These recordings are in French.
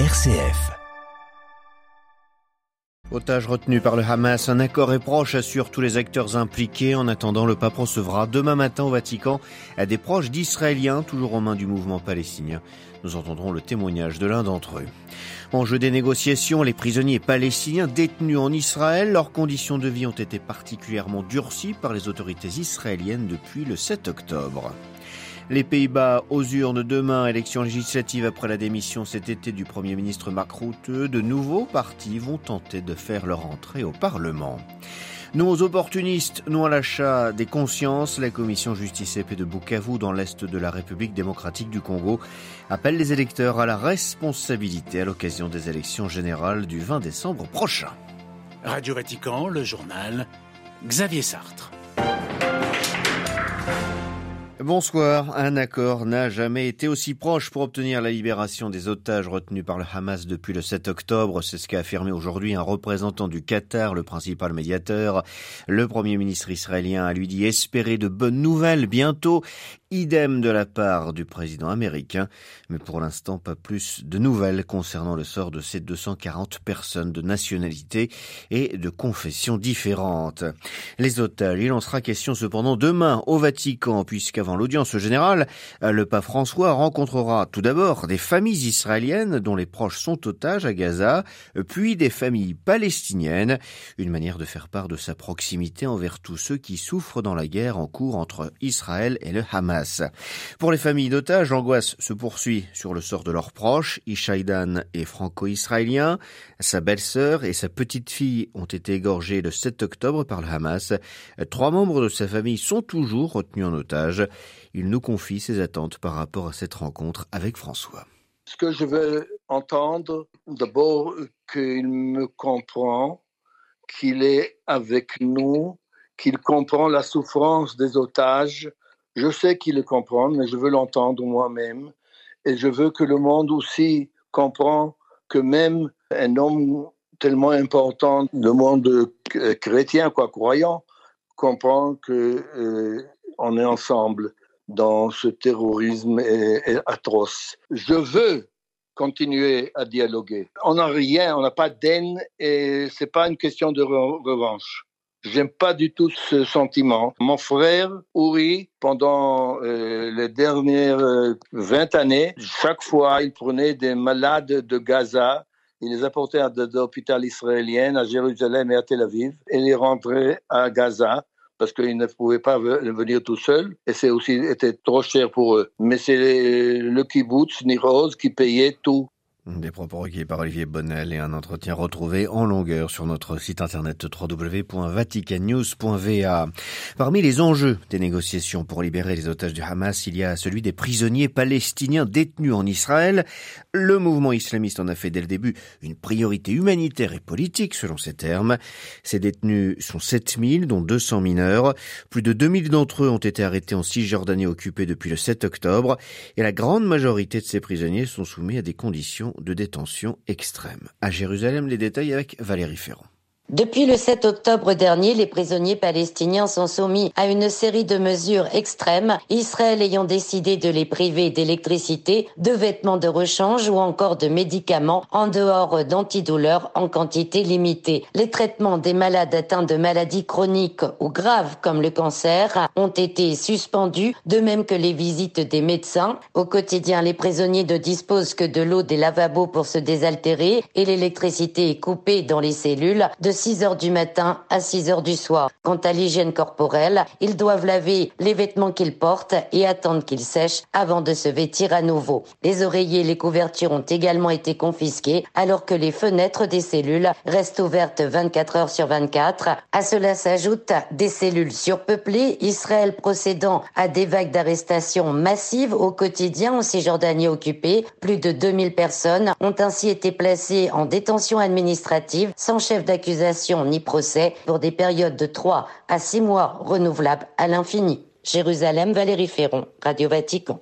RCF. Otage retenu par le Hamas, un accord est proche, assurent tous les acteurs impliqués. En attendant, le pape recevra demain matin au Vatican à des proches d'Israéliens, toujours aux mains du mouvement palestinien. Nous entendrons le témoignage de l'un d'entre eux. En jeu des négociations, les prisonniers palestiniens détenus en Israël, leurs conditions de vie ont été particulièrement durcies par les autorités israéliennes depuis le 7 octobre. Les Pays-Bas aux urnes demain, élection législative après la démission cet été du Premier ministre Mark Rutte. De nouveaux partis vont tenter de faire leur entrée au Parlement. Nous aux opportunistes, nous à l'achat des consciences, la commission justice et de Bukavu dans l'est de la République démocratique du Congo appelle les électeurs à la responsabilité à l'occasion des élections générales du 20 décembre prochain. Radio Vatican, le journal Xavier Sartre. Bonsoir. Un accord n'a jamais été aussi proche pour obtenir la libération des otages retenus par le Hamas depuis le 7 octobre. C'est ce qu'a affirmé aujourd'hui un représentant du Qatar, le principal médiateur. Le premier ministre israélien a lui dit espérer de bonnes nouvelles bientôt. Idem de la part du président américain. Mais pour l'instant, pas plus de nouvelles concernant le sort de ces 240 personnes de nationalité et de confessions différentes. Les otages, il en sera question cependant demain au Vatican, puisqu'avant l'audience générale, le pape François rencontrera tout d'abord des familles israéliennes dont les proches sont otages à Gaza, puis des familles palestiniennes, une manière de faire part de sa proximité envers tous ceux qui souffrent dans la guerre en cours entre Israël et le Hamas. Pour les familles d'otages, l'angoisse se poursuit sur le sort de leurs proches. Ishaïdan est franco-israélien. Sa belle-sœur et sa petite-fille ont été égorgées le 7 octobre par le Hamas. Trois membres de sa famille sont toujours retenus en otage. Il nous confie ses attentes par rapport à cette rencontre avec François. Ce que je veux entendre, d'abord qu'il me comprend, qu'il est avec nous, qu'il comprend la souffrance des otages, je sais qu'il le comprend, mais je veux l'entendre moi-même. Et je veux que le monde aussi comprend que même un homme tellement important, le monde chrétien, quoi, croyant, comprend que euh, on est ensemble dans ce terrorisme atroce. Je veux continuer à dialoguer. On n'a rien, on n'a pas d'haine et c'est pas une question de revanche. J'aime pas du tout ce sentiment. Mon frère, Uri, pendant euh, les dernières 20 euh, années, chaque fois, il prenait des malades de Gaza, il les apportait à l'hôpital israélien, à Jérusalem et à Tel Aviv, et il rentrait à Gaza parce qu'ils ne pouvaient pas venir tout seuls et c'est aussi était trop cher pour eux. Mais c'est le kibbutz Niroz qui payait tout. Des propos recueillis par Olivier Bonnel et un entretien retrouvé en longueur sur notre site internet www.vaticannews.va. Parmi les enjeux des négociations pour libérer les otages du Hamas, il y a celui des prisonniers palestiniens détenus en Israël. Le mouvement islamiste en a fait dès le début une priorité humanitaire et politique, selon ses termes. Ces détenus sont 7000, dont 200 mineurs. Plus de 2000 d'entre eux ont été arrêtés en Cisjordanie occupée depuis le 7 octobre. Et la grande majorité de ces prisonniers sont soumis à des conditions de détention extrême. À Jérusalem, les détails avec Valérie Ferrand. Depuis le 7 octobre dernier, les prisonniers palestiniens sont soumis à une série de mesures extrêmes, Israël ayant décidé de les priver d'électricité, de vêtements de rechange ou encore de médicaments en dehors d'antidouleurs en quantité limitée. Les traitements des malades atteints de maladies chroniques ou graves comme le cancer ont été suspendus, de même que les visites des médecins. Au quotidien, les prisonniers ne disposent que de l'eau des lavabos pour se désaltérer et l'électricité est coupée dans les cellules 6 heures du matin à 6 heures du soir. Quant à l'hygiène corporelle, ils doivent laver les vêtements qu'ils portent et attendre qu'ils sèchent avant de se vêtir à nouveau. Les oreillers et les couvertures ont également été confisqués alors que les fenêtres des cellules restent ouvertes 24 heures sur 24. À cela s'ajoutent des cellules surpeuplées, Israël procédant à des vagues d'arrestations massives au quotidien en Cisjordanie occupée. Plus de 2000 personnes ont ainsi été placées en détention administrative sans chef d'accusation ni procès pour des périodes de 3 à 6 mois renouvelables à l'infini. Jérusalem, Valérie Ferron, Radio Vatican.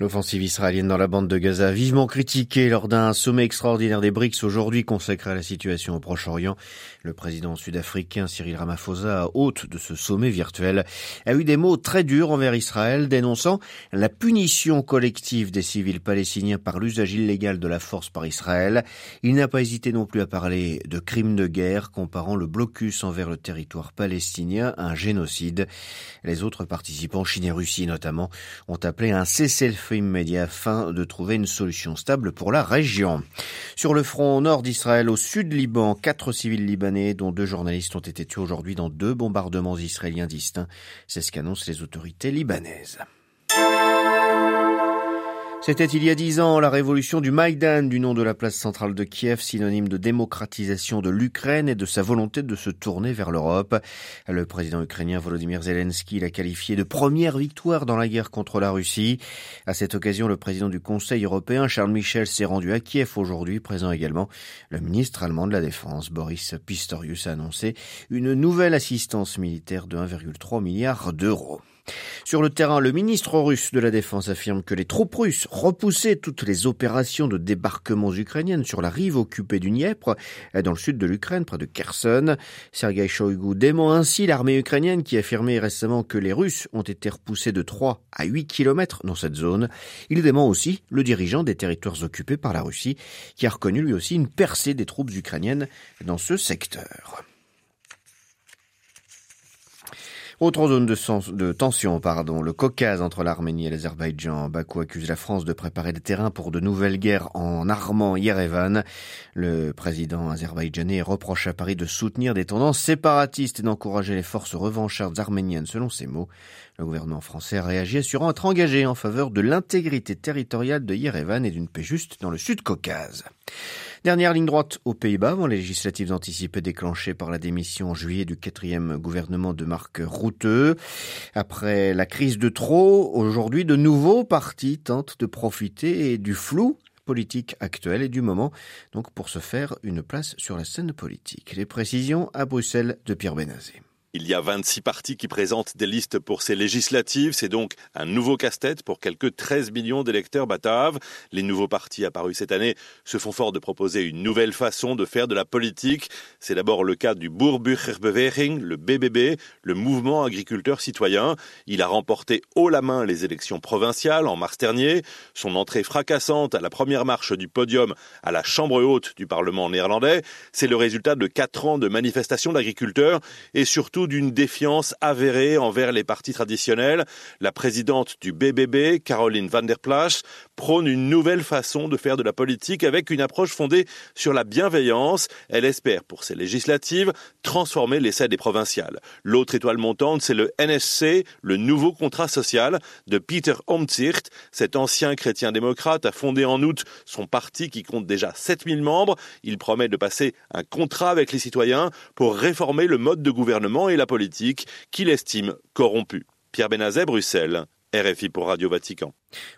L'offensive israélienne dans la bande de Gaza, vivement critiquée lors d'un sommet extraordinaire des BRICS aujourd'hui consacré à la situation au Proche-Orient. Le président sud-africain Cyril Ramaphosa, hôte de ce sommet virtuel, a eu des mots très durs envers Israël, dénonçant la punition collective des civils palestiniens par l'usage illégal de la force par Israël. Il n'a pas hésité non plus à parler de crimes de guerre, comparant le blocus envers le territoire palestinien à un génocide. Les autres participants, Chine et Russie notamment, ont appelé un cessez-le-feu immédiat afin de trouver une solution stable pour la région. Sur le front nord d'Israël, au sud Liban, quatre civils libanais, dont deux journalistes, ont été tués aujourd'hui dans deux bombardements israéliens distincts. C'est ce qu'annoncent les autorités libanaises. C'était il y a dix ans la révolution du Maïdan du nom de la place centrale de Kiev, synonyme de démocratisation de l'Ukraine et de sa volonté de se tourner vers l'Europe. Le président ukrainien Volodymyr Zelensky l'a qualifié de première victoire dans la guerre contre la Russie. À cette occasion, le président du Conseil européen, Charles Michel, s'est rendu à Kiev aujourd'hui, présent également le ministre allemand de la Défense, Boris Pistorius, a annoncé une nouvelle assistance militaire de 1,3 milliard d'euros. Sur le terrain, le ministre russe de la Défense affirme que les troupes russes repoussaient toutes les opérations de débarquement ukrainiennes sur la rive occupée du Dniepr, dans le sud de l'Ukraine, près de Kherson. Sergei Shoigu dément ainsi l'armée ukrainienne qui affirmait récemment que les Russes ont été repoussés de 3 à 8 kilomètres dans cette zone. Il dément aussi le dirigeant des territoires occupés par la Russie, qui a reconnu lui aussi une percée des troupes ukrainiennes dans ce secteur. Autre zone de, tension, pardon, le Caucase entre l'Arménie et l'Azerbaïdjan. Bakou accuse la France de préparer le terrain pour de nouvelles guerres en armant Yerevan. Le président azerbaïdjanais reproche à Paris de soutenir des tendances séparatistes et d'encourager les forces revanchardes arméniennes, selon ses mots. Le gouvernement français a réagi assurant être engagé en faveur de l'intégrité territoriale de Yerevan et d'une paix juste dans le Sud-Caucase. Dernière ligne droite aux Pays-Bas avant les législatives anticipées déclenchées par la démission en juillet du quatrième gouvernement de Marc Routeux. Après la crise de trop, aujourd'hui de nouveaux partis tentent de profiter du flou politique actuel et du moment, donc pour se faire une place sur la scène politique. Les précisions à Bruxelles de Pierre Benazé. Il y a 26 partis qui présentent des listes pour ces législatives. C'est donc un nouveau casse-tête pour quelques 13 millions d'électeurs bataves. Les nouveaux partis apparus cette année se font fort de proposer une nouvelle façon de faire de la politique. C'est d'abord le cas du Boerburgerbeweging, le BBB, le mouvement agriculteur citoyen. Il a remporté haut la main les élections provinciales en mars dernier. Son entrée fracassante à la première marche du podium à la Chambre haute du Parlement néerlandais, c'est le résultat de quatre ans de manifestations d'agriculteurs et surtout d'une défiance avérée envers les partis traditionnels. La présidente du BBB, Caroline van der Plas, prône une nouvelle façon de faire de la politique avec une approche fondée sur la bienveillance. Elle espère, pour ces législatives, transformer l'essai des provinciales. L'autre étoile montante, c'est le NSC, le nouveau contrat social de Peter Omtzigt. Cet ancien chrétien démocrate a fondé en août son parti qui compte déjà 7000 membres. Il promet de passer un contrat avec les citoyens pour réformer le mode de gouvernement la politique qu'il estime corrompue. Pierre Benazet, Bruxelles. RFI pour Radio Vatican.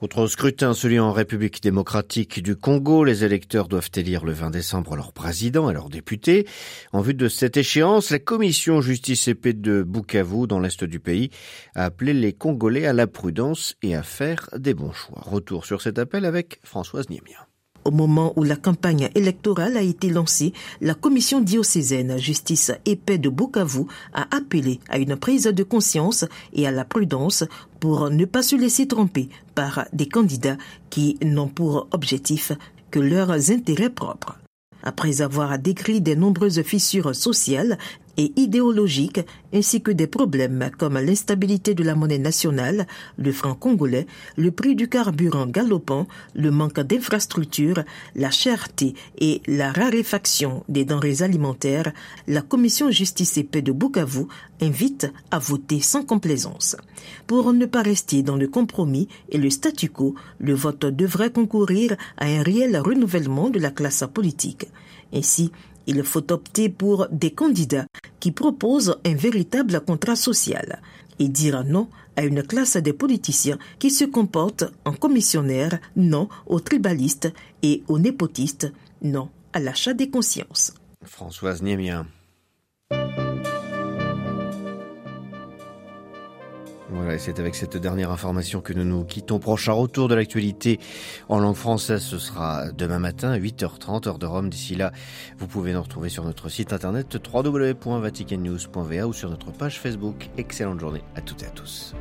Autre scrutin, celui en République démocratique du Congo. Les électeurs doivent élire le 20 décembre leur président et leurs députés. En vue de cette échéance, la commission justice et paix de Bukavu, dans l'est du pays, a appelé les Congolais à la prudence et à faire des bons choix. Retour sur cet appel avec Françoise Niemien. Au moment où la campagne électorale a été lancée, la commission diocésaine Justice et Paix de Bukavu a appelé à une prise de conscience et à la prudence pour ne pas se laisser tromper par des candidats qui n'ont pour objectif que leurs intérêts propres. Après avoir décrit de nombreuses fissures sociales et idéologiques ainsi que des problèmes comme l'instabilité de la monnaie nationale, le franc congolais, le prix du carburant galopant, le manque d'infrastructures, la cherté et la raréfaction des denrées alimentaires, la commission justice et paix de Bukavu invite à voter sans complaisance. Pour ne pas rester dans le compromis et le statu quo, le vote devrait concourir à un réel renouvellement de la classe politique. Ainsi, il faut opter pour des candidats qui proposent un véritable contrat social et dire non à une classe des politiciens qui se comportent en commissionnaires, non aux tribalistes et aux népotistes, non à l'achat des consciences. Françoise Niemien. Voilà, c'est avec cette dernière information que nous nous quittons. Prochain retour de l'actualité en langue française, ce sera demain matin, 8h30, heure de Rome. D'ici là, vous pouvez nous retrouver sur notre site internet www.vaticannews.va ou sur notre page Facebook. Excellente journée à toutes et à tous.